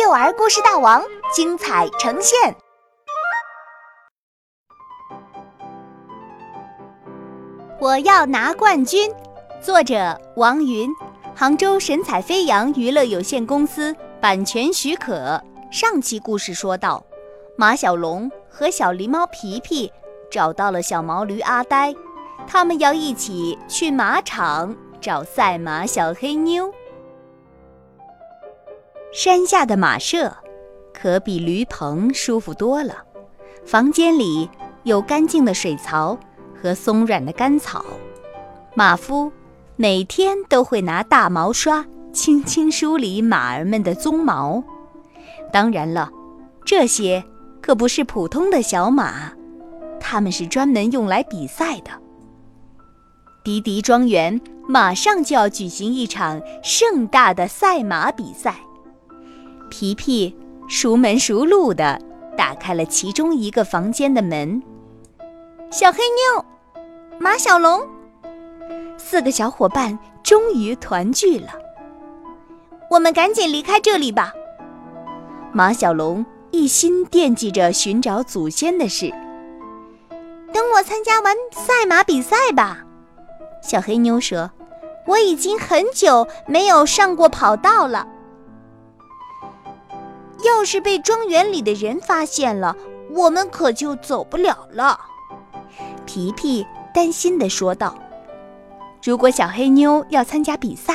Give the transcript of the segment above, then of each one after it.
幼儿故事大王精彩呈现。我要拿冠军。作者王云，杭州神采飞扬娱乐有限公司版权许可。上期故事说到，马小龙和小狸猫皮皮找到了小毛驴阿呆，他们要一起去马场找赛马小黑妞。山下的马舍可比驴棚舒服多了，房间里有干净的水槽和松软的干草。马夫每天都会拿大毛刷轻轻梳理马儿们的鬃毛。当然了，这些可不是普通的小马，它们是专门用来比赛的。迪迪庄园马上就要举行一场盛大的赛马比赛。皮皮熟门熟路地打开了其中一个房间的门。小黑妞，马小龙，四个小伙伴终于团聚了。我们赶紧离开这里吧。马小龙一心惦记着寻找祖先的事。等我参加完赛马比赛吧。小黑妞说：“我已经很久没有上过跑道了。”要是被庄园里的人发现了，我们可就走不了了。”皮皮担心地说道。“如果小黑妞要参加比赛，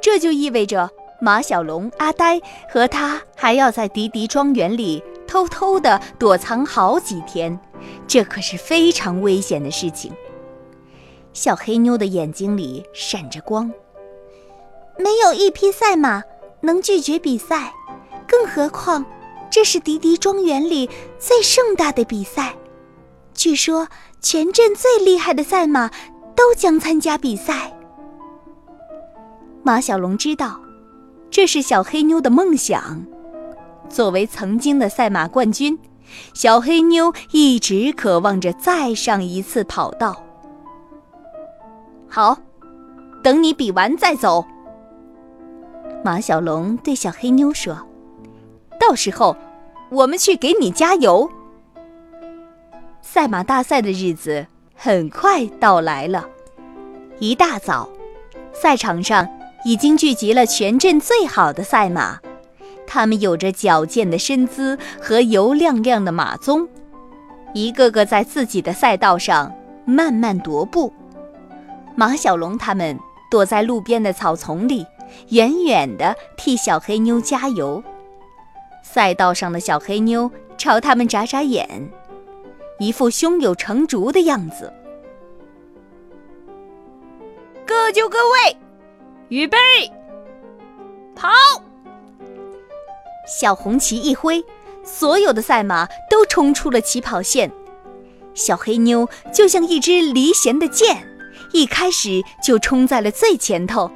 这就意味着马小龙、阿呆和他还要在迪迪庄园里偷偷地躲藏好几天，这可是非常危险的事情。”小黑妞的眼睛里闪着光。没有一匹赛马能拒绝比赛。更何况，这是迪迪庄园里最盛大的比赛。据说，全镇最厉害的赛马都将参加比赛。马小龙知道，这是小黑妞的梦想。作为曾经的赛马冠军，小黑妞一直渴望着再上一次跑道。好，等你比完再走。马小龙对小黑妞说。到时候，我们去给你加油。赛马大赛的日子很快到来了。一大早，赛场上已经聚集了全镇最好的赛马，它们有着矫健的身姿和油亮亮的马鬃，一个个在自己的赛道上慢慢踱步。马小龙他们躲在路边的草丛里，远远地替小黑妞加油。赛道上的小黑妞朝他们眨眨眼，一副胸有成竹的样子。各就各位，预备，跑！小红旗一挥，所有的赛马都冲出了起跑线。小黑妞就像一支离弦的箭，一开始就冲在了最前头，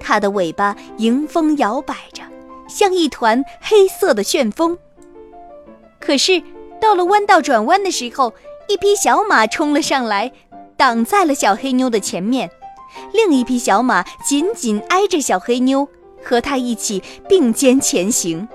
它的尾巴迎风摇摆着。像一团黑色的旋风。可是，到了弯道转弯的时候，一匹小马冲了上来，挡在了小黑妞的前面。另一匹小马紧紧挨着小黑妞，和它一起并肩前行。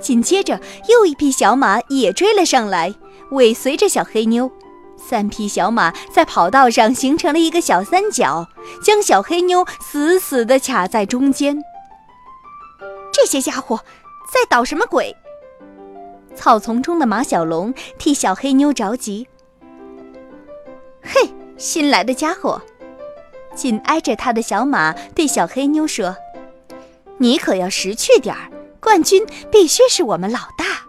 紧接着，又一匹小马也追了上来，尾随着小黑妞。三匹小马在跑道上形成了一个小三角，将小黑妞死死地卡在中间。这些家伙在捣什么鬼？草丛中的马小龙替小黑妞着急。嘿，新来的家伙！紧挨着他的小马对小黑妞说：“你可要识趣点儿，冠军必须是我们老大，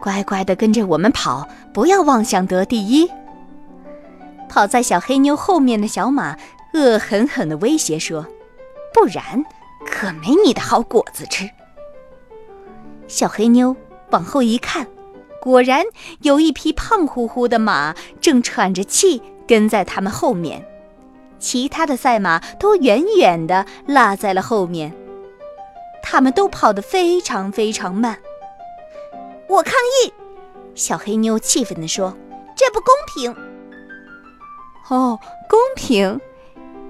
乖乖的跟着我们跑，不要妄想得第一。”跑在小黑妞后面的小马恶狠狠地威胁说：“不然。”可没你的好果子吃。小黑妞往后一看，果然有一匹胖乎乎的马正喘着气跟在他们后面，其他的赛马都远远地落在了后面。他们都跑得非常非常慢。我抗议！小黑妞气愤地说：“这不公平！”哦，公平！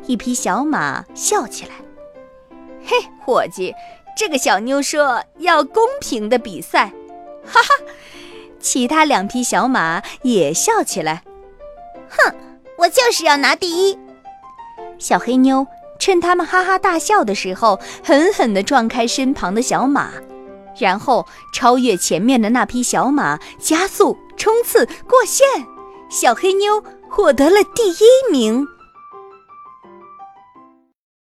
一匹小马笑起来。嘿，伙计，这个小妞说要公平的比赛，哈哈！其他两匹小马也笑起来，哼，我就是要拿第一。小黑妞趁他们哈哈大笑的时候，狠狠地撞开身旁的小马，然后超越前面的那匹小马，加速冲刺过线。小黑妞获得了第一名。